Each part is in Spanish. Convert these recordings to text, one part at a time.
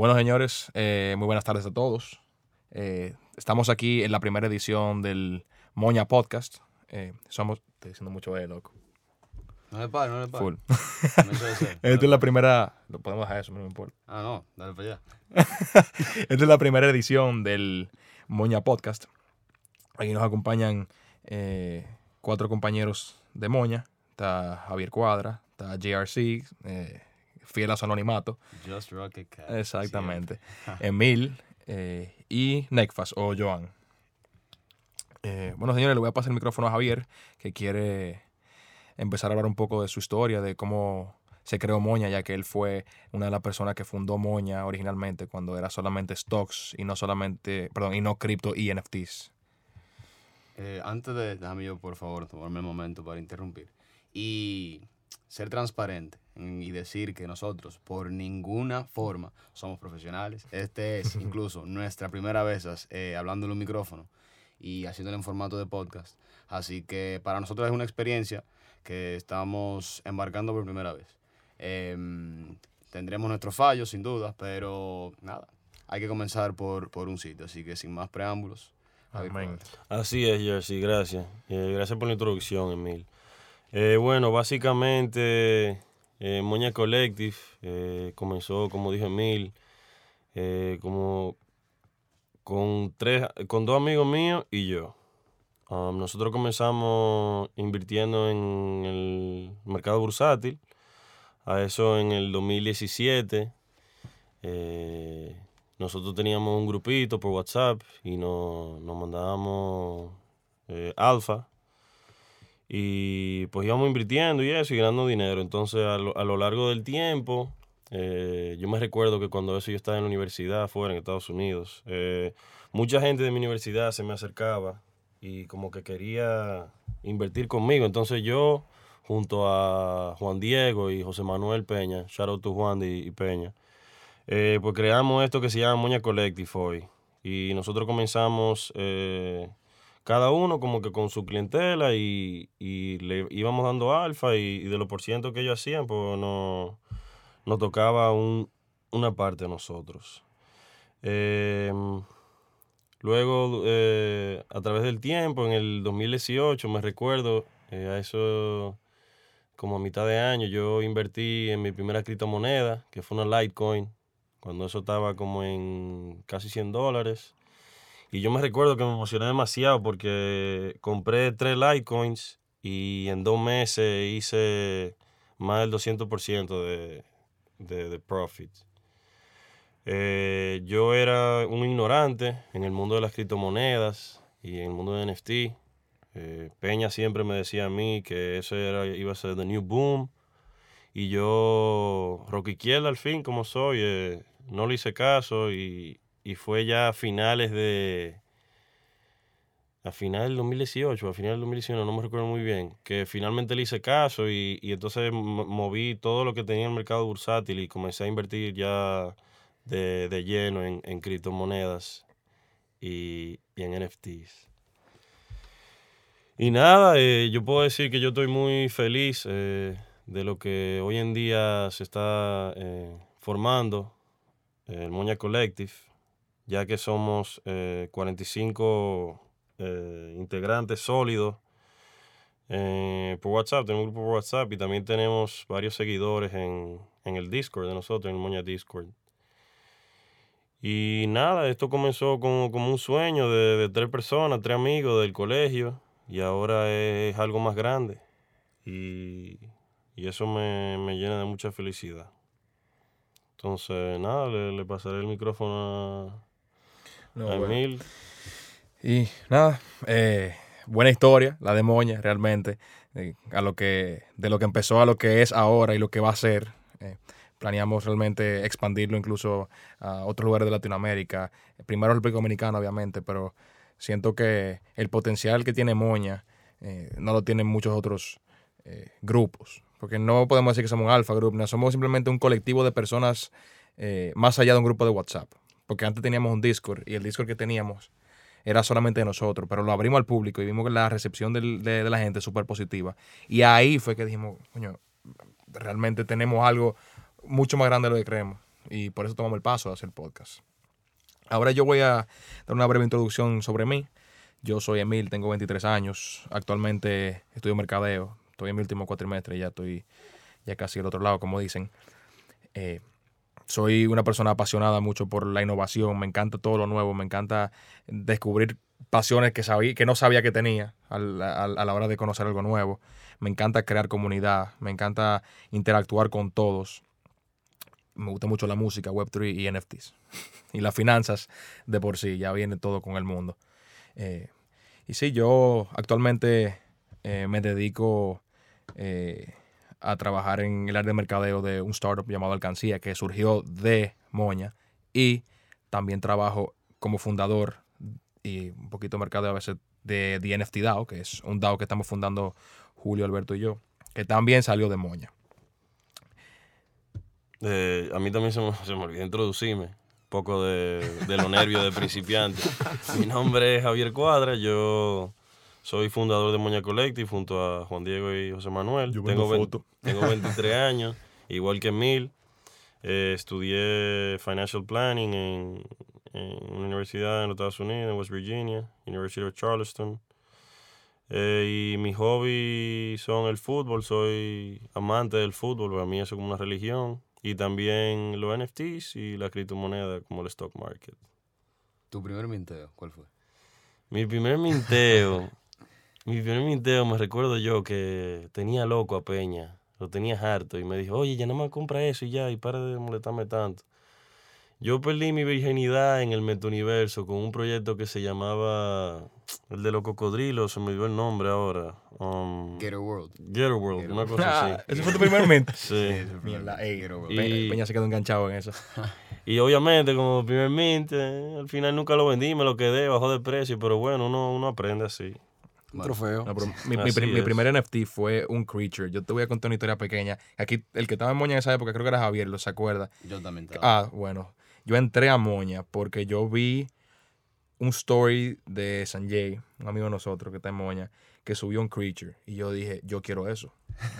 Bueno, señores, eh, muy buenas tardes a todos. Eh, estamos aquí en la primera edición del Moña Podcast. Eh, somos. Estoy diciendo mucho de loco. No le pare, no le pare. Full. No desee. Esta es la primera. Lo podemos dejar eso, no me importa. Ah, no, dale para allá. Esta es la primera edición del Moña Podcast. Aquí nos acompañan eh, cuatro compañeros de Moña. Está Javier Cuadra, está JRC, eh, fiel a su anonimato. Just Rocket Cat. Exactamente. Emil eh, y Necfas o Joan. Eh, bueno, señores, le voy a pasar el micrófono a Javier, que quiere empezar a hablar un poco de su historia, de cómo se creó Moña, ya que él fue una de las personas que fundó Moña originalmente cuando era solamente stocks y no solamente, perdón, y no cripto y NFTs. Eh, antes de, déjame yo, por favor, tomarme el momento para interrumpir. Y ser transparente en- y decir que nosotros, por ninguna forma, somos profesionales. Este es incluso nuestra primera vez eh, hablando en un micrófono y haciéndolo en formato de podcast. Así que para nosotros es una experiencia que estamos embarcando por primera vez. Em, tendremos nuestros fallos, sin duda, pero nada, hay que comenzar por, por un sitio. Así que sin más preámbulos. Amén. Así es, Jersey, gracias. Eh, gracias por la introducción, Emil. Eh, bueno, básicamente, eh, Moña Collective eh, comenzó, como dijo Emil, eh, como con, tres, con dos amigos míos y yo. Um, nosotros comenzamos invirtiendo en el mercado bursátil, a eso en el 2017. Eh, nosotros teníamos un grupito por WhatsApp y nos, nos mandábamos alfa. Y pues íbamos invirtiendo y eso y ganando dinero. Entonces a lo, a lo largo del tiempo, eh, yo me recuerdo que cuando eso yo estaba en la universidad fuera en Estados Unidos, eh, mucha gente de mi universidad se me acercaba y como que quería invertir conmigo. Entonces yo, junto a Juan Diego y José Manuel Peña, shout out to Juan y, y Peña, eh, pues creamos esto que se llama Moña Collective hoy. Y nosotros comenzamos cada uno como que con su clientela y, y le íbamos dando alfa y, de los por ciento que ellos hacían, pues no- nos tocaba un- una parte a nosotros. Eh, luego, eh, a través del tiempo, en el 2018, me recuerdo, eh, a eso como a mitad de año, yo invertí en mi primera criptomoneda, que fue una Litecoin, cuando eso estaba como en casi 100 dólares. Y yo me recuerdo que me emocioné demasiado porque compré tres Litecoins y en dos meses hice más del 200% de, de, de profit. Eh, yo era un ignorante en el mundo de las criptomonedas y en el mundo de NFT. Eh, Peña siempre me decía a mí que eso era, iba a ser the new boom. Y yo, rock izquierda al fin, como soy, eh, no le hice caso y, y fue ya a finales de... A finales del 2018, a finales del 2019, no me recuerdo muy bien, que finalmente le hice caso y, y entonces mo- moví todo lo que tenía en el mercado bursátil y comencé a invertir ya de, de lleno en, en criptomonedas y, y en NFTs. Y nada, eh, yo puedo decir que yo estoy muy feliz eh, de lo que hoy en día se está eh, formando, el Moña Collective, ya que somos eh, 45 eh, integrantes sólidos eh, por WhatsApp, tenemos un grupo por WhatsApp y también tenemos varios seguidores en, en el Discord de nosotros, en el Moña Discord. Y nada, esto comenzó como, como un sueño de, de tres personas, tres amigos del colegio, y ahora es algo más grande. Y, y eso me, me llena de mucha felicidad. Entonces, nada, le, le pasaré el micrófono a, No, bueno. Emil. Y nada, eh, buena historia, la de Moña, realmente. eh, a lo que, de lo que empezó a lo que es ahora y lo que va a ser. Eh, planeamos realmente expandirlo incluso a otros lugares de Latinoamérica. Primero República Dominicana, obviamente, pero siento que el potencial que tiene Moña eh, no lo tienen muchos otros grupos. Porque no podemos decir que somos un alfa group, no, somos simplemente un colectivo de personas más allá de un grupo de WhatsApp. Porque antes teníamos un Discord y el Discord que teníamos era solamente de nosotros, pero lo abrimos al público y vimos que la recepción de la gente es súper positiva. Y ahí fue que dijimos, coño, realmente tenemos algo mucho más grande de lo que creemos. y por eso tomamos el paso de hacer podcast. Ahora yo voy a dar una breve introducción sobre mí. Yo soy Emil, tengo 23 años. Actualmente estudio mercadeo. Estoy en mi último cuatrimestre, ya estoy ya casi al otro lado, como dicen. Eh, soy una persona apasionada mucho por la innovación, me encanta todo lo nuevo, me encanta descubrir pasiones que, que no sabía que tenía a la hora de conocer algo nuevo. Me encanta crear comunidad, me encanta interactuar con todos. Me gusta mucho la música, Web3 y NFTs. y las finanzas de por sí, ya viene todo con el mundo. Eh, y sí, yo actualmente eh, me dedico eh, a trabajar en el área de mercadeo de un startup llamado Alcancía, que surgió de Moña. Y también trabajo como fundador y un poquito de mercadeo a veces de The NFT DAO, que es un DAO que estamos fundando Julio, Alberto y yo, que también salió de Moña. a mí también se me, se me olvidó introducirme un poco de, de los nervios de principiante. Mi nombre es Javier Cuadra, yo soy fundador de Moña Collective junto a Juan Diego y José Manuel. tengo, tengo 23 años, igual que Mil. Eh, estudié Financial Planning en, en, una universidad en los Estados Unidos, en West Virginia, University of Charleston. Eh, y mis hobbies son el fútbol, soy amante del fútbol, para mí eso es como una religión. Y también los NFTs y la criptomoneda como el stock market. ¿Tu primer minteo cuál fue? Mi primer minteo Mi primer minteo me recuerdo yo que tenía loco a Peña, lo tenía harto y me dijo, oye, ya no me compra eso y ya, y para de molestarme tanto. Yo perdí mi virginidad en el metauniverso con un proyecto que se llamaba el de los cocodrilos, se me dio el nombre ahora. Um, Get a World. Get a World, una cosa así. ¿Ese fue tu primer mente? sí. Mierda, ey, y, Peña se quedó enganchado en eso. y obviamente, como primer mint, al final nunca lo vendí, me lo quedé, bajó de precio, pero bueno, uno, uno aprende así. Un trofeo. mi, mi, primer NFT fue un creature. Yo te voy a contar una historia pequeña. Aquí, el que estaba en Moña en esa época, creo que era Javier, ¿lo se acuerda? Yo también Ah, bueno. Yo entré a Moña porque yo vi un story de Sanjay, un amigo de nosotros que está en Moña, que subió un creature. Y yo dije, yo quiero eso.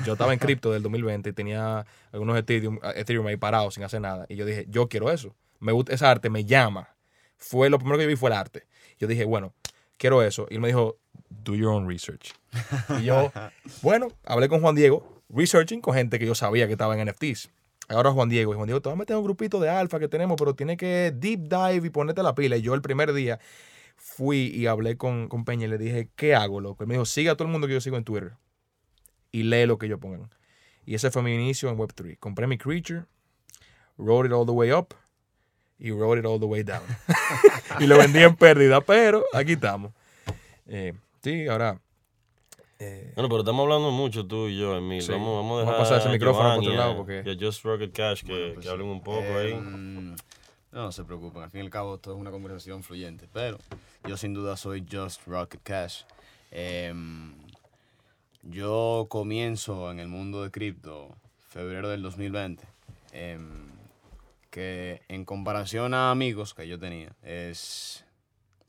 Yo estaba en cripto del 2020 y tenía algunos Ethereum, Ethereum ahí parados sin hacer nada. Y yo dije, yo quiero eso. Me gusta esa arte, me llama. Fue lo primero que vi fue el arte. Yo dije, bueno, quiero eso. Y él me dijo, do your own research. Y yo, bueno, hablé con Juan Diego, researching con gente que yo sabía que estaba en NFTs. Ahora Juan Diego, y Juan Diego, te vas a meter un grupito de alfa que tenemos, pero tiene que deep dive y ponerte la pila. Y yo el primer día fui y hablé con, con Peña y le dije, ¿qué hago, loco? Él me dijo, sigue a todo el mundo que yo sigo en Twitter y lee lo que yo pongan. Y ese fue mi inicio en Web3. Compré mi Creature, wrote it all the way up y wrote it all the way down. y lo vendí en pérdida, pero aquí estamos. Eh, Sí, ahora. Eh, bueno, pero estamos hablando mucho tú y yo, Emil. Vamos, vamos, a dejar vamos a pasar ese micrófono por otro lado. Porque... Y a Just Rocket Cash, que, pues hablen un poco ahí. Em, no, se preocupen, al fin y al cabo esto es una conversación fluyente. Pero yo sin duda soy Just Rocket Cash. Em, yo comienzo en el mundo de cripto febrero del 2020. Que en comparación a amigos que yo tenía, es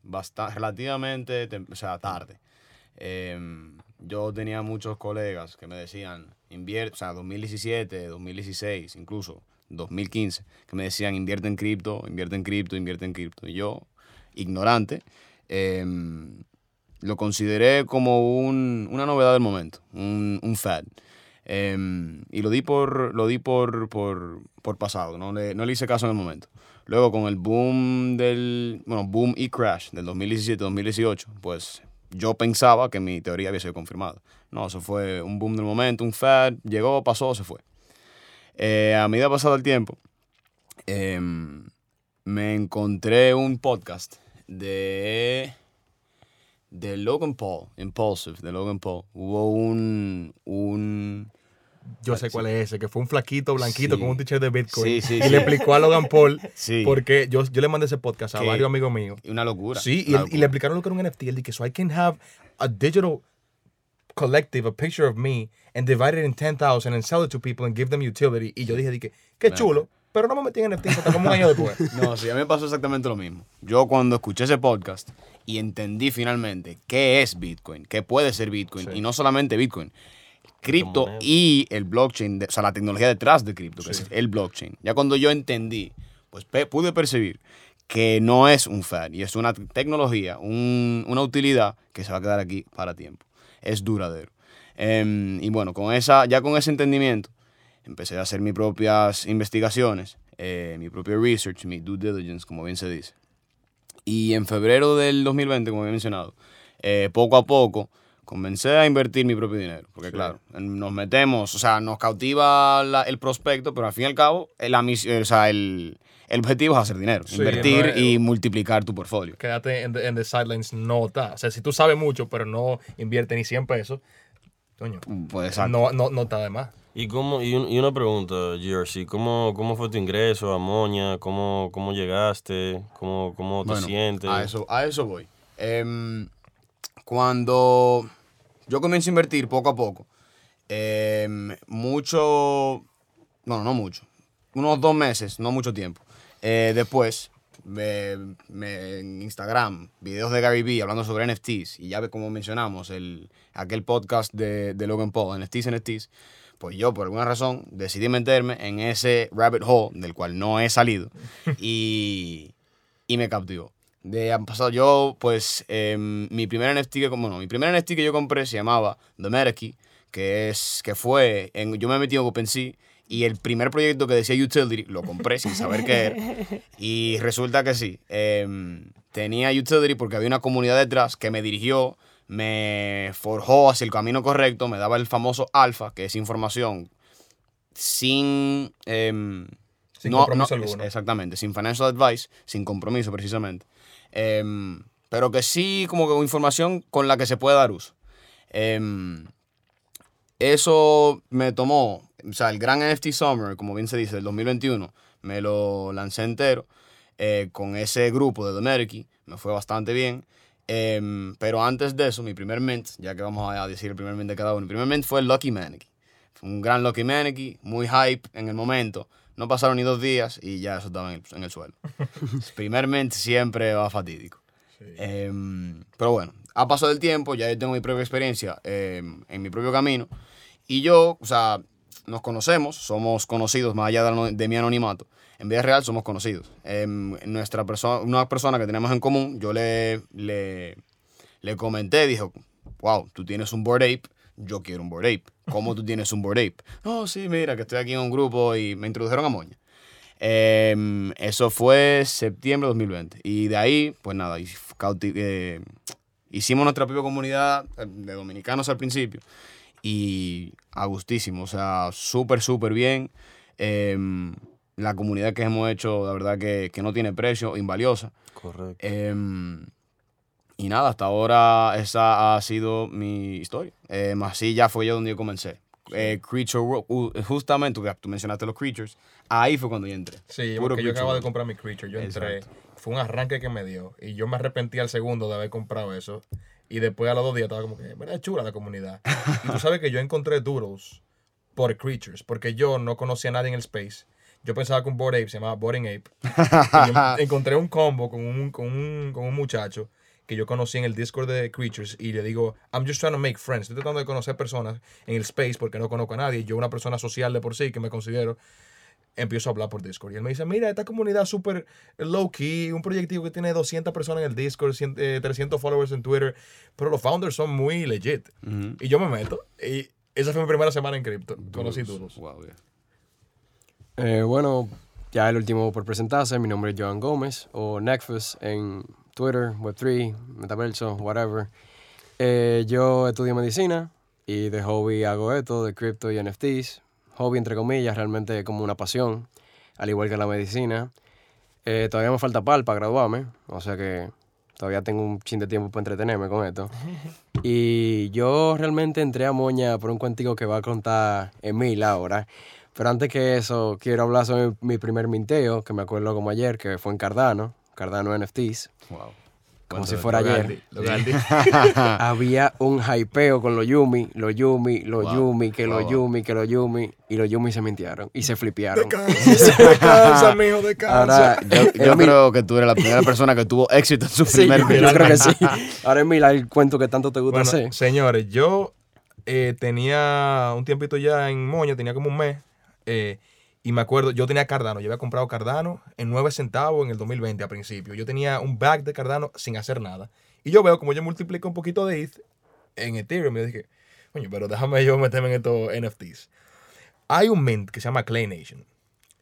bastante, relativamente o sea, tarde. Em, yo tenía muchos colegas que me decían, invierte, o sea, 2017, 2016, incluso 2015, que me decían, invierte en cripto, invierte en cripto, invierte en cripto. Y yo, ignorante, em, lo consideré como un, una novedad del momento, un, un fad. Em, y lo di por, lo di por, por, por pasado, no le, no le hice caso en el momento. Luego con el boom del, bueno, boom y crash del 2017-2018, pues yo pensaba que mi teoría había sido confirmada. No, eso fue un boom del momento, un fad, llegó, pasó, se fue. Eh, a medida pasado el tiempo, em, me encontré un podcast de, de Logan Paul, Impulsive, de Logan Paul. Hubo un, un yo sé cuál es ese, que fue un flaquito blanquito con un t-shirt de Bitcoin. y le explicó a Logan Paul porque yo, yo le mandé ese podcast a varios amigos míos. Y una locura. Sí, y, y, le explicaron lo que era un NFT. Él dijo, so I can have a digital collective, a picture of me, and divide it in 10,000 and sell it to people and give them utility. Y yo dije, dije qué chulo. Pero no me metí en NFT hasta como un año después. No, sí, a mí me pasó exactamente lo mismo. Yo cuando escuché ese podcast y entendí finalmente qué es Bitcoin, qué puede ser Bitcoin, y no solamente Bitcoin, cripto y el blockchain, de- o sea, la tecnología detrás de cripto, que es el blockchain. Ya cuando yo entendí, pues pe- pude percibir que no es un fad y es una tecnología, un- una utilidad que se va a quedar aquí para tiempo. Es duradero. Em, y bueno, con esa, ya con ese entendimiento, empecé a hacer mis propias investigaciones, eh, mi propio research, mi due diligence, como bien se dice. Y en febrero del 2020, como había mencionado, eh, poco a poco comencé a invertir mi propio dinero. Porque claro, en- nos metemos, o sea, nos cautiva la- el prospecto, pero al fin y al cabo, eh, la eh, o sea, el, el objetivo es hacer dinero, Sí, invertir no es- y multiplicar tu portfolio. Quédate en the, en the sidelines, no está. O sea, si tú sabes mucho, pero no invierte ni 100 pesos, coño, Pues no, no, no está de más. ¿Y, cómo, y, un- y una pregunta, GRC, ¿cómo, ¿cómo fue tu ingreso a Moña? ¿Cómo, cómo llegaste? ¿Cómo, cómo te Bueno, sientes? A eso, a eso voy. Em, cuando yo comienzo a invertir poco a poco, em, mucho, bueno, no mucho, unos dos meses, no mucho tiempo. eh, después, me, me- en Instagram, videos de Gary Vee hablando sobre NFTs, y ya ve como mencionamos, el, aquel podcast de, de Logan Paul, NFTs, NFTs, pues yo por alguna razón decidí meterme en ese rabbit hole del cual no he salido y, y me captivó. De han pasado yo, pues, em, mi primer NFT que, bueno, mi primer NFT que yo compré se llamaba The Metakey, que es, que fue, en, yo me metí en OpenSea y el primer proyecto que decía Utility lo compré sin saber qué era. Y resulta que sí, em, tenía Utility porque había una comunidad detrás que me dirigió, me forjó hacia el camino correcto, me daba el famoso alfa, que es información sin... em, Sin compromiso alguno. Exactamente, sin financial advice, sin compromiso precisamente. Em, pero que sí como que información con la que se puede dar uso. Eso me tomó, o sea, el gran NFT Summer, como bien se dice, del 2021, me lo lancé entero eh, con ese grupo de The Merky, me fue bastante bien. Em, pero antes de eso, mi primer mint, ya que vamos a decir el primer mint de cada uno, mi primer mint fue el Lucky Mannequin. Fue un gran Lucky Mannequin, muy hype en el momento. No pasaron ni dos días y ya eso estaba en el, en el suelo. primer mint siempre va fatídico. Em, pero bueno, ha pasado el tiempo, ya yo tengo mi propia experiencia em, en mi propio camino. Y yo, o sea, nos conocemos, somos conocidos más allá de, de mi anonimato. En vida real somos conocidos. Em, nuestra persona, una persona que tenemos en común, yo le, le, le comenté, dijo, wow, tú tienes un board ape, yo quiero un board ape. ¿Cómo tú tienes un board ape? No, sí, mira, que estoy aquí en un grupo y me introdujeron a Moña. Em, eso fue septiembre de 2020. Y de ahí, pues nada, eh, hicimos nuestra propia comunidad eh, de dominicanos al principio. Y a gustísimo, o sea, súper, súper bien. Em, la comunidad que hemos hecho, la verdad que, que no tiene precio, invaliosa. Correcto. Em, y nada, hasta ahora esa ha sido mi historia. Em, así ya fue yo donde yo comencé. Eh, Creature World, justamente, tú, tú mencionaste los Creatures, ahí fue cuando yo entré. Sí, Puro porque yo acabo de comprar mi Creature. Yo entré. Exacto. Fue un arranque que me dio. Y yo me arrepentí al segundo de haber comprado eso. Y después a los dos días estaba como que, mira, es chula la comunidad. y tú sabes que yo encontré Doodles por Creatures. Porque yo no conocía a nadie en el space. Yo pensaba que un Bored Ape se llamaba Boring Ape. y encontré un combo con un, con, un, con un muchacho que yo conocí en el Discord de Creatures y le digo, I'm just trying to make friends. Estoy tratando de conocer personas en el space porque no conozco a nadie. Yo una persona social de por sí que me considero empiezo a hablar por Discord. Y él me dice, mira, esta comunidad súper low key, un proyectivo que tiene 200 personas en el Discord, 100, eh, 300 followers en Twitter, pero los founders son muy legit. Y yo me meto. Y esa fue mi primera semana en cripto. Conocí Doodles. Wow, yeah. Eh, bueno, ya el último por presentarse, mi nombre es Joan Gómez o Nexus en Twitter, Web3, Metaverso, whatever. Eh, yo estudio medicina y de hobby hago esto, de cripto y NFTs. Hobby entre comillas, realmente como una pasión, al igual que la medicina. Eh, todavía me falta par para graduarme, o sea que todavía tengo un chin de tiempo para entretenerme con esto. Y yo realmente entré a Moña por un cuentico que va a contar Emil ahora. Pero antes que eso, quiero hablar sobre mi primer minteo, que me acuerdo como ayer, que fue en Cardano, Cardano NFTs, Wow. Como si fuera Lo ayer. Había un hypeo con los Yumi, los Yumi, los Wow. Yumi, que los Wow. Yumi, que los Yumi, y los Yumi se mintieron y se flipearon. Descansa, mijo, descansa. Ahora, Yo, yo creo que tú eres la primera persona que tuvo éxito en su Sí, primer yo video. creo que sí. Ahora, Emil, el cuento que tanto te gusta Bueno, hacer. señores, yo eh, tenía un tiempito ya en Moña, tenía como un mes. eh, y me acuerdo, yo tenía Cardano, yo había comprado Cardano en 9 centavos en el 2020 a principio. Yo tenía un bag de Cardano sin hacer nada. Y yo veo como yo multiplico un poquito de ETH en Ethereum. Y yo dije, coño, pero déjame yo meterme en estos NFTs. Hay un mint que se llama Clay Nation.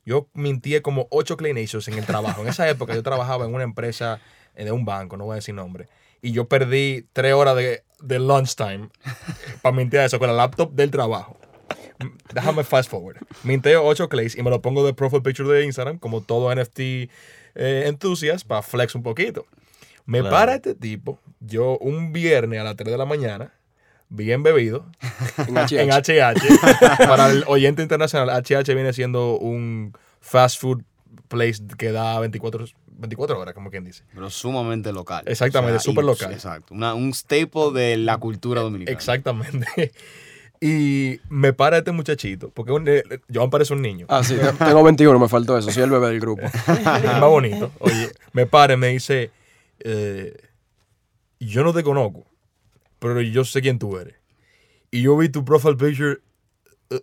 Yo mintié como 8 Clay Nations en el trabajo. En esa época yo trabajaba en una empresa eh, de un banco, no voy a decir nombre. Y yo perdí 3 horas de, de lunchtime para mintir eso con la laptop del trabajo. Déjame fast forward. Minteo 8 clays y me lo pongo de profile picture de Instagram, como todo NFT eh, enthusiast, para flex un poquito. Me Claro. para este tipo, yo un viernes a las 3 de la mañana, bien bebido, En HH. en HH. Para el oyente internacional, HH viene siendo un fast food place que da 24, 24 horas, como quien dice. Pero sumamente local. Exactamente, súper y- local. Exacto. Una- un staple de la cultura dominicana. Exactamente. Y me para este muchachito, porque un, eh, Joan parece un niño. Ah, sí, te- tengo 21, me faltó eso. Soy el bebé del grupo. Más bonito. Oye, me para y me dice, eh, yo no te conozco, pero yo sé quién tú eres. Y yo vi tu profile picture eh,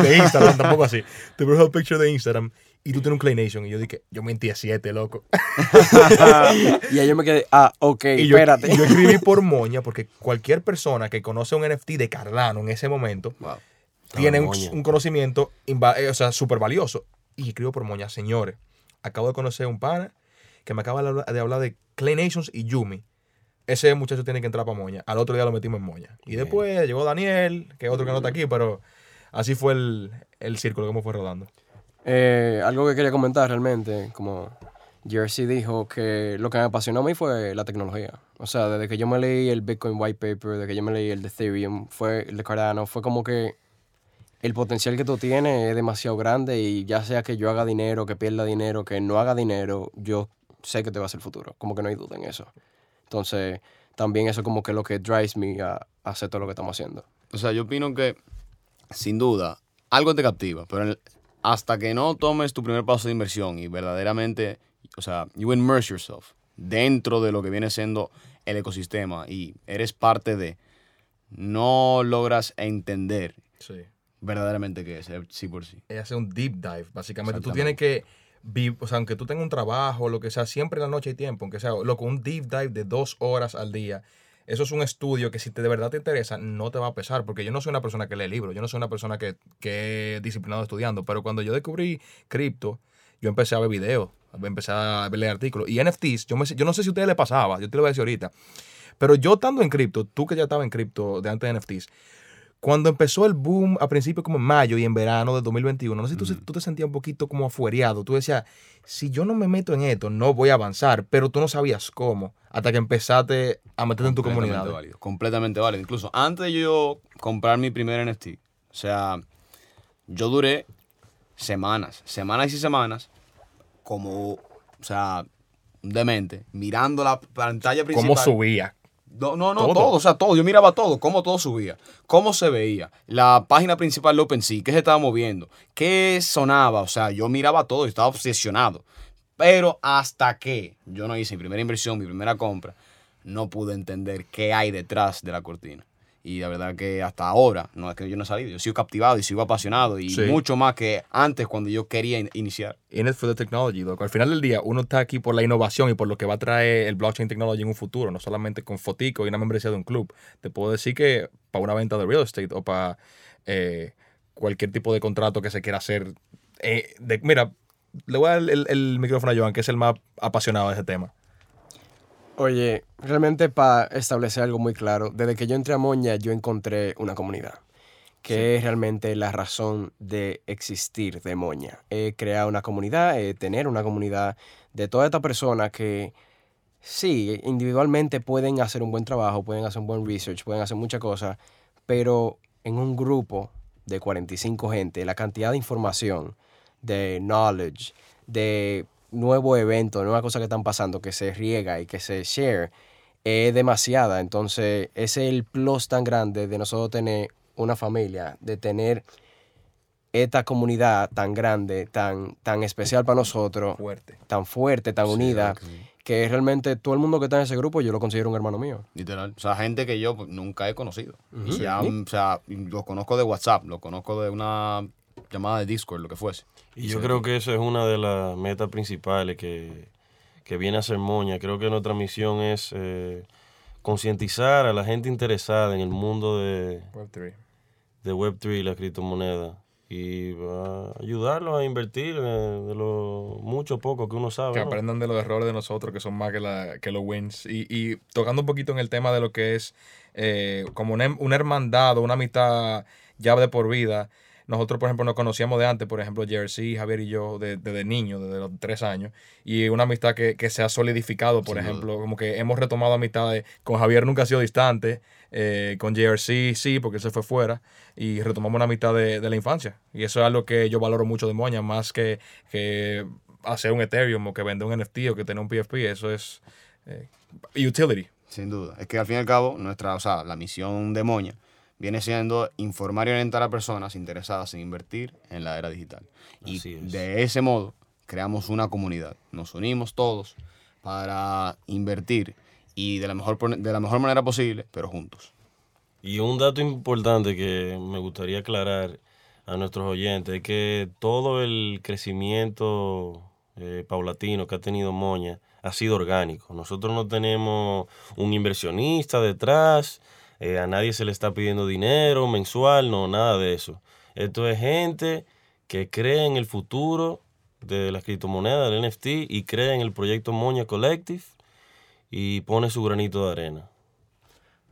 de Instagram, tampoco así. Tu profile picture de Instagram y tú tienes un Clay Nation. Y yo dije, yo mentí a siete, loco. Y ahí yo me quedé, ah, ok, Y yo, espérate. y yo escribí por moña porque cualquier persona que conoce un NFT de Cardano en ese momento Wow. tiene un, conocimiento eh, o sea, súper valioso. Y escribo por moña, señores. Acabo de conocer a un pana que me acaba de hablar, de hablar de Clay Nations y Yumi. Ese muchacho tiene que entrar para moña. Al otro día lo metimos en moña. Y después llegó Daniel, que es otro que no está aquí, pero así fue el, el círculo, como fue rodando. Eh, algo que quería comentar realmente, como Jersey dijo, que lo que me apasionó a mí fue la tecnología. O sea, desde que yo me leí el Bitcoin White Paper, desde que yo me leí el de Ethereum, fue el de Cardano, fue como que el potencial que tú tienes es demasiado grande y ya sea que yo haga dinero, que pierda dinero, que no haga dinero, yo sé que te va a ser el futuro. Como que no hay duda en eso. Entonces, también eso como que lo que drives me a, a hacer todo lo que estamos haciendo. O sea, yo opino que, sin duda, algo te captiva, pero el- hasta que no tomes tu primer paso de inversión y verdaderamente, o sea, you immerse yourself dentro de lo que viene siendo el ecosistema y eres parte de, no logras entender Sí. verdaderamente qué es, eh, sí por sí. Es hacer un deep dive, básicamente. Tú tienes que, o sea, aunque tú tengas un trabajo, lo que sea, siempre en la noche hay tiempo, aunque sea, loco, un deep dive de dos horas al día. Eso es un estudio que si te, de verdad te interesa, no te va a pesar, porque yo no soy una persona que lee libros, yo no soy una persona que, que es disciplinado estudiando, pero cuando yo descubrí cripto, yo empecé a ver videos, empecé a leer artículos. Y NFTs, yo, me, yo no sé si a ustedes les pasaba, yo te lo voy a decir ahorita, pero yo estando en cripto, tú que ya estabas en cripto de antes de NFTs, cuando empezó el boom a principios como en mayo y en verano de 2021, no sé si tú, tú te sentías un poquito como afuereado. Tú decías, si yo no me meto en esto, no voy a avanzar, pero tú no sabías cómo hasta que empezaste a meterte en tu Completamente comunidad. válido, completamente válido. Incluso antes de yo comprar mi primer NFT, o sea, yo duré semanas, semanas y semanas, como, o sea, demente, mirando la pantalla principal. ¿Cómo subía? No, no, no, Todo. todo. o sea, todo. Yo miraba todo, cómo todo subía, cómo se veía, la página principal de OpenSea, qué se estaba moviendo, qué sonaba, o sea, yo miraba todo y estaba obsesionado. Pero hasta que yo no hice mi primera inversión, mi primera compra, no pude entender qué hay detrás de la cortina. Y la verdad que hasta ahora, no es que yo no he salido, yo sigo captivado y sigo apasionado y Sí. mucho más que antes cuando yo quería in- iniciar. In it for the technology, loco. Al final del día, uno está aquí por la innovación y por lo que va a traer el blockchain technology en un futuro, no solamente con fotico y una membresía de un club. Te puedo decir que para una venta de real estate o para eh, cualquier tipo de contrato que se quiera hacer. eh, de- mira, le voy a dar el, el- el micrófono a Joan, que es el más apasionado de ese tema. Oye, realmente para establecer algo muy claro, desde que yo entré a Moña yo encontré una comunidad, que es realmente la razón de existir de Moña. Eh, crear una comunidad, eh, tener una comunidad de todas estas personas que sí, individualmente pueden hacer un buen trabajo, pueden hacer un buen research, pueden hacer muchas cosas, pero en un grupo de 45 gente, la cantidad de información, de knowledge, de nuevos eventos, nuevas cosas que están pasando, que se riega y que se share, es demasiada. Entonces, ese es el plus tan grande de nosotros tener una familia, de tener esta comunidad tan grande, tan, tan especial para nosotros, Fuerte. tan fuerte, tan Sí, unida, que sí. que realmente todo el mundo que está en ese grupo yo lo considero un hermano mío. Literal. O sea, gente que yo pues, nunca he conocido. Ujú. Y ya, Sí. o sea, los conozco de WhatsApp, los conozco de una llamada de Discord, lo que fuese. Y yo creo que eso es una de las metas principales que, que viene a ser Moña. Creo que nuestra misión es eh, concientizar a la gente interesada en el mundo de, Web3. de Web3 y la criptomoneda y va a ayudarlos a invertir eh, de lo mucho o poco que uno sabe. Que ¿no? aprendan de los errores de nosotros, que son más que, la, que los wins. Y, y tocando un poquito en el tema de lo que es eh, como una, una hermandad o una amistad ya de por vida. Nosotros, por ejemplo, nos conocíamos de antes, por ejemplo, Jersey, Javier y yo, de- desde niños, desde los tres años. Y una amistad que, que se ha solidificado, por Sin ejemplo, como que hemos retomado amistades. Con Javier nunca ha sido distante, eh, con JRC sí, porque él se fue fuera. Y retomamos una amistad de, de la infancia. Y eso es algo que yo valoro mucho de Moña, más que, que hacer un Ethereum o que vender un NFT o que tener un PFP. Eso es eh, utility. Sin duda. Es que al fin y al cabo, nuestra, o sea, la misión de Moña viene siendo informar y orientar a personas interesadas en invertir en la era digital. Y es. de ese modo creamos una comunidad. Nos unimos todos para invertir y de la mejor, de la mejor manera posible, pero juntos. Y un dato importante que me gustaría aclarar a nuestros oyentes es que todo el crecimiento eh, paulatino que ha tenido Moña ha sido orgánico. Nosotros no tenemos un inversionista detrás, eh, a nadie se le está pidiendo dinero mensual, no, nada de eso. Esto es gente que cree en el futuro de las criptomonedas, del NFT, y cree en el proyecto Moña Collective y pone su granito de arena.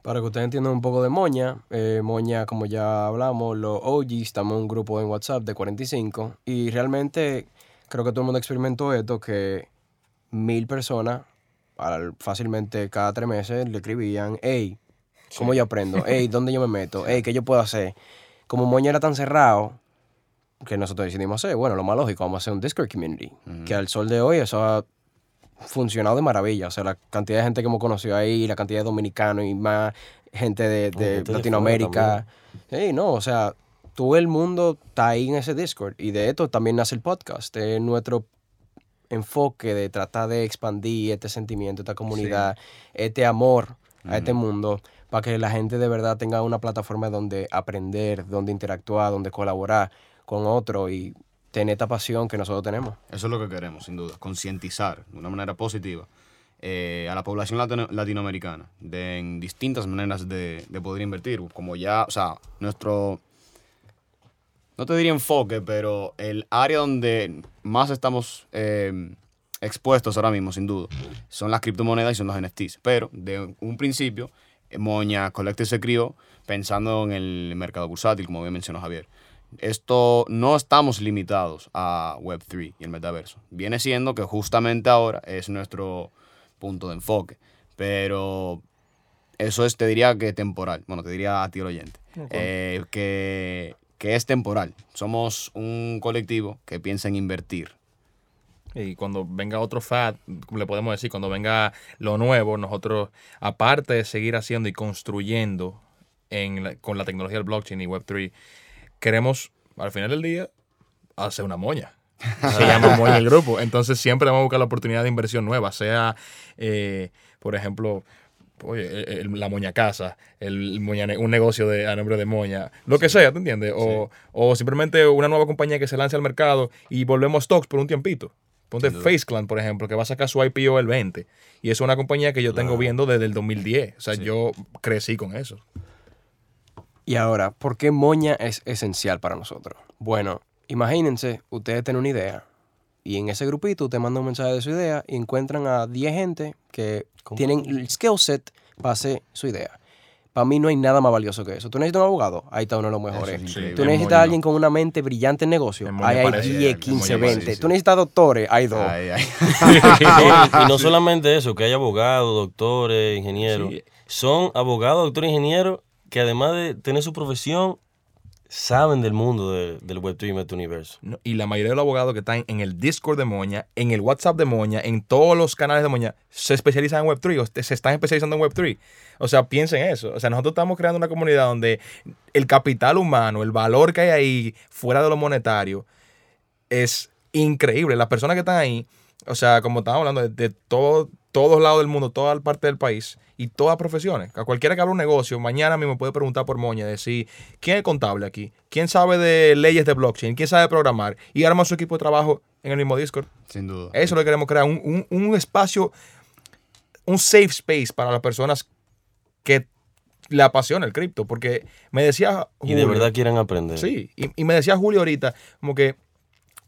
Para que ustedes entiendan un poco de Moña, eh, Moña, como ya hablamos, los OGs, estamos en un grupo en WhatsApp de 45 y realmente creo que todo el mundo experimentó esto, que mil personas fácilmente cada tres meses le escribían, hey, ¿cómo yo aprendo? Hey, ¿dónde yo me meto? Hey, ¿qué yo puedo hacer? Como Moña era tan cerrado, que nosotros decidimos hacer, bueno, lo más lógico, vamos a hacer un Discord community, que al sol de hoy eso ha funcionado de maravilla. O sea, la cantidad de gente que hemos conocido ahí, la cantidad de dominicanos y más gente de, de gente de Latinoamérica. Sí, no, o sea, todo el mundo está ahí en ese Discord. Y de esto también nace el podcast. Es nuestro enfoque de tratar de expandir este sentimiento, esta comunidad, este amor a este mundo, para que la gente de verdad tenga una plataforma donde aprender, donde interactuar, donde colaborar con otro y tener esta pasión que nosotros tenemos. Eso es lo que queremos, sin duda, concientizar de una manera positiva eh, a la población latino- latinoamericana de, en distintas maneras de, de poder invertir. Como ya, o sea, nuestro, no te diría enfoque, pero el área donde más estamos eh, expuestos ahora mismo, sin duda, son las criptomonedas y son los NFTs. Pero de un principio, Moña Collective se crió pensando en el mercado bursátil, como bien mencionó Javier. Esto no estamos limitados a Web3 y el metaverso. Viene siendo que justamente ahora es nuestro punto de enfoque. Pero eso es, te diría que temporal. Bueno, te diría a ti el oyente. eh, que, que es temporal. Somos un colectivo que piensa en invertir. Y cuando venga otro FAT, le podemos decir, cuando venga lo nuevo, nosotros, aparte de seguir haciendo y construyendo en la- con la tecnología del blockchain y Web3, queremos, al final del día, hacer una moña. Se llama moña el grupo. Entonces siempre vamos a buscar la oportunidad de inversión nueva, sea, eh, por ejemplo, oye, el- el- la moña casa, el moña un negocio de, a nombre de moña, lo que sea, ¿te entiendes? O, o simplemente una nueva compañía que se lance al mercado y volvemos stocks por un tiempito. Ponte Face Clan, por ejemplo, que va a sacar su IPO el 20. Y es una compañía que yo tengo viendo desde el 2010. O sea, yo crecí con eso. Y ahora, ¿por qué moña es esencial para nosotros? Bueno, imagínense, ustedes tienen una idea y en ese grupito usted manda un mensaje de su idea y encuentran a 10 gente que tienen el skill set para hacer su idea. Para mí no hay nada más valioso que eso. ¿Tú necesitas un abogado? Ahí está uno de los mejores. es. ¿Tú necesitas a alguien con una mente brillante en negocio? En Ahí hay parece- 10, en 15, Moña 20. parece, sí. ¿Tú necesitas doctores? Hay dos. Ay, ay. y no solamente eso, que hay abogados, doctores, ingenieros. Sí. Son abogados, doctores, ingenieros que además de tener su profesión, saben del mundo de- del Web3 y Metauniverso. No, Y la mayoría de los abogados que están en el Discord de Moña, en el WhatsApp de Moña, en todos los canales de Moña, se especializan en Web3 o se están especializando en Web3. O sea, piensen eso. O sea, nosotros estamos creando una comunidad donde el capital humano, el valor que hay ahí, fuera de lo monetario, es increíble. Las personas que están ahí, o sea, como estamos hablando, de, de todo- todos lados del mundo, toda parte del país y todas profesiones. A cualquiera que abra un negocio, mañana mismo puede preguntar por Moña, decir, ¿quién es contable aquí? ¿Quién sabe de leyes de blockchain? ¿Quién sabe programar? Y arma su equipo de trabajo en el mismo Discord. Sin duda. Eso es lo que queremos crear, un, un- un espacio, un safe space para las personas que le apasiona el cripto. Porque me decía... Y de Julio- verdad quieren aprender. Sí, y, y me decía Julio ahorita, como que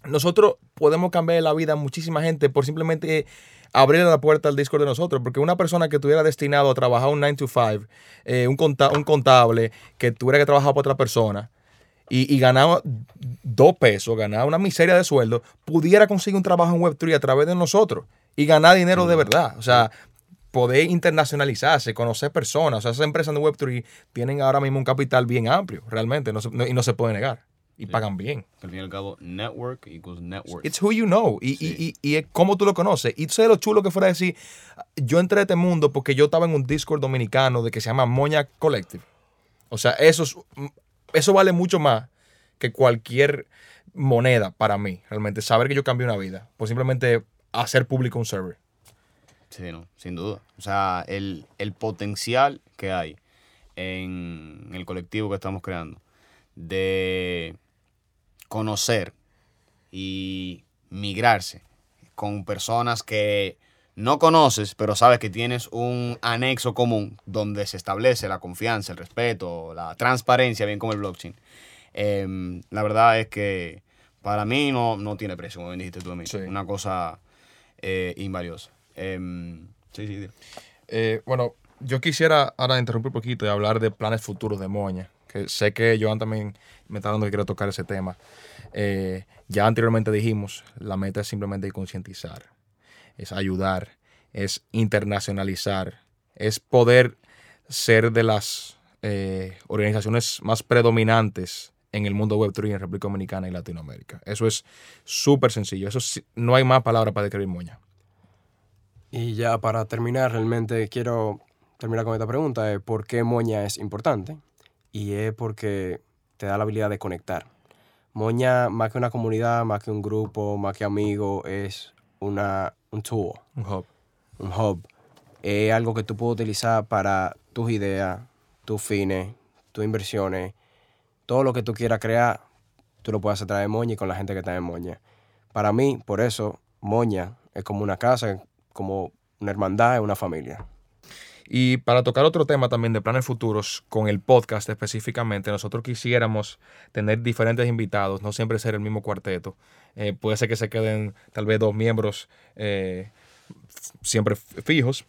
nosotros podemos cambiar la vida a muchísima gente por simplemente abrir la puerta al Discord de nosotros, porque una persona que estuviera destinado a trabajar un 9 to 5, eh, un, conta- un contable que tuviera que trabajar para otra persona y, y ganaba dos pesos, ganaba una miseria de sueldo, pudiera conseguir un trabajo en Web3 a través de nosotros y ganar dinero de verdad. O sea, poder internacionalizarse, conocer personas. O sea, esas empresas de Web3 tienen ahora mismo un capital bien amplio, realmente, no se- no- y no se puede negar. Y pagan bien. Al fin y al cabo, network equals network. It's who you know. Y, Sí. y, y, y es cómo tú lo conoces. Y tú sabes lo chulo que fuera decir, yo entré a este mundo porque yo estaba en un Discord dominicano de que se llama Moña Collective. O sea, eso, es- eso vale mucho más que cualquier moneda para mí, realmente. Saber que yo cambié una vida. Por simplemente hacer público un server. Sí, no, sin duda. O sea, el, el potencial que hay en el colectivo que estamos creando de conocer y migrarse con personas que no conoces, pero sabes que tienes un anexo común donde se establece la confianza, el respeto, la transparencia, bien como el blockchain. Em, la verdad es que para mí no, no tiene precio, como bien dijiste tú a mí. Sí. Una cosa eh, invaliosa. Em, sí, sí. Eh, bueno, yo quisiera ahora interrumpir un poquito y hablar de planes futuros de Moña, sé que Joan también me está dando que quiero tocar ese tema. Eh, ya anteriormente dijimos, la meta es simplemente concientizar, es ayudar, es internacionalizar, es poder ser de las eh, organizaciones más predominantes en el mundo Web3 en República Dominicana y Latinoamérica. Eso es súper sencillo, eso no hay más palabras para describir Moña. Y ya para terminar, realmente quiero terminar con esta pregunta, ¿por qué Moña es importante? Y es porque te da la habilidad de conectar. Moña, más que una comunidad, más que un grupo, más que amigos, es una, un tool, Un hub. un hub. Es algo que tú puedes utilizar para tus ideas, tus fines, tus inversiones, todo lo que tú quieras crear, tú lo puedes hacer a través de Moña y con la gente que está en Moña. Para mí, por eso, Moña es como una casa, como una hermandad, es una familia. Y para tocar otro tema también de planes futuros, con el podcast específicamente, nosotros quisiéramos tener diferentes invitados, no siempre ser el mismo cuarteto. Eh, puede ser que se queden tal vez dos miembros eh, siempre fijos.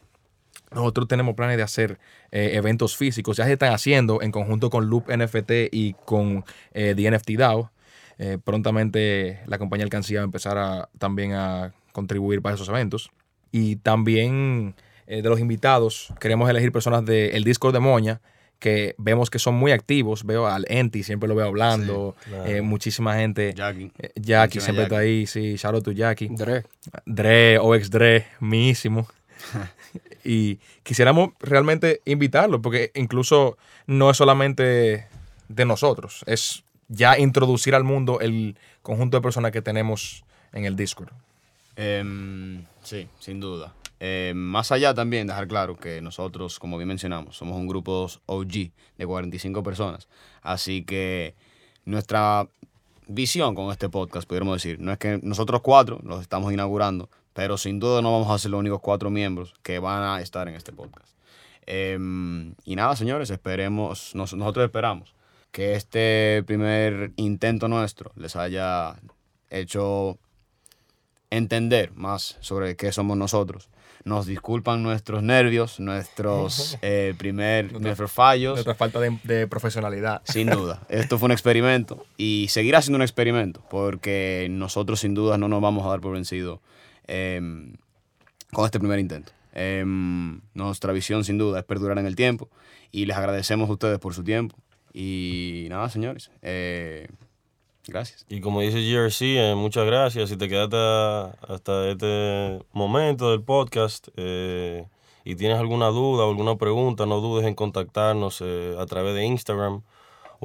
Nosotros tenemos planes de hacer eh, eventos físicos, ya se están haciendo en conjunto con Loop NFT y con eh, The NFT DAO. Eh, prontamente la compañía Alcancía va a empezar a, también a contribuir para esos eventos. Y también eh, de los invitados, queremos elegir personas del Discord de Moña, que vemos que son muy activos. Veo al Enti, siempre lo veo hablando. claro. eh, muchísima gente. Jackie. Eh, Jackie siempre está ahí, sí, shout out to Jackie. Dre, Dre, OX Dre, mísimo. y quisiéramos realmente invitarlo, porque incluso no es solamente de nosotros, es ya introducir al mundo el conjunto de personas que tenemos en el Discord. Em, sí, sin duda. Em, más allá también, dejar claro que nosotros, como bien mencionamos, somos un grupo OG de 45 personas. Así que nuestra visión con este podcast, podríamos decir, no es que nosotros cuatro los estamos inaugurando, pero sin duda no vamos a ser los únicos cuatro miembros que van a estar en este podcast. Em, y nada, señores, esperemos, nos- nosotros esperamos que este primer intento nuestro les haya hecho entender más sobre qué somos nosotros. Nos disculpan nuestros nervios, nuestros eh, primer, nuestros fallos. Nuestra falta de, de profesionalidad. Sin duda, esto fue un experimento y seguirá siendo un experimento porque nosotros sin duda no nos vamos a dar por vencido em, con este primer intento. Em, nuestra visión sin duda es perdurar en el tiempo y les agradecemos a ustedes por su tiempo. Y nada, señores. eh, gracias. Y como dice GRC, eh, muchas gracias. Si te quedaste hasta este momento del podcast eh, y tienes alguna duda o alguna pregunta, no dudes en contactarnos eh, a través de Instagram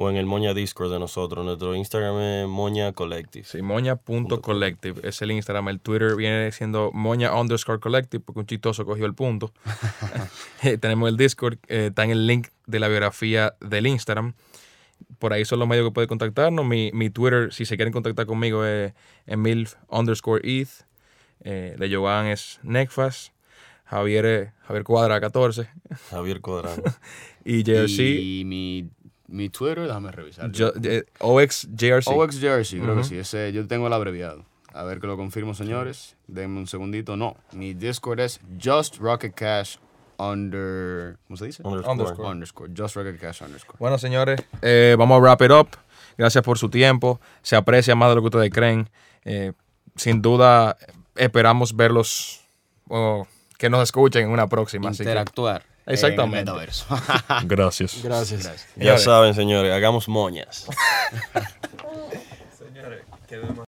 o en el Moña Discord de nosotros. Nuestro Instagram es Moña Collective. Sí, moña.collective es el Instagram. El Twitter viene siendo moña underscore collective porque un chistoso cogió el punto. Tenemos el Discord, eh, está en el link de la biografía del Instagram. Por ahí son los medios que pueden contactarnos. Mi, mi Twitter, si se quieren contactar conmigo, es emilf underscore eth. Eh, de Joan es Necfas. Javier, es- Javier Cuadra 14. Javier Codrano. Y JRC, Y mi, mi Twitter, déjame revisar. Jo- eh, OXJRC. OX Jersey, creo que sí. Ese, yo tengo el abreviado. A ver que lo confirmo, señores. Denme un segundito. No, mi Discord es Just Rocket Cash under... ¿Cómo se dice? Underscore. Underscore. Underscore. Just Rocket Cash underscore. Bueno, señores, eh, vamos a wrap it up. Gracias por su tiempo. Se aprecia más de lo que ustedes creen. Eh, sin duda, esperamos verlos o que nos escuchen en una próxima. así que- Interactuar. Exactamente. En el metaverso. Gracias. Gracias. Ya Señores. saben, señores, hagamos moñas.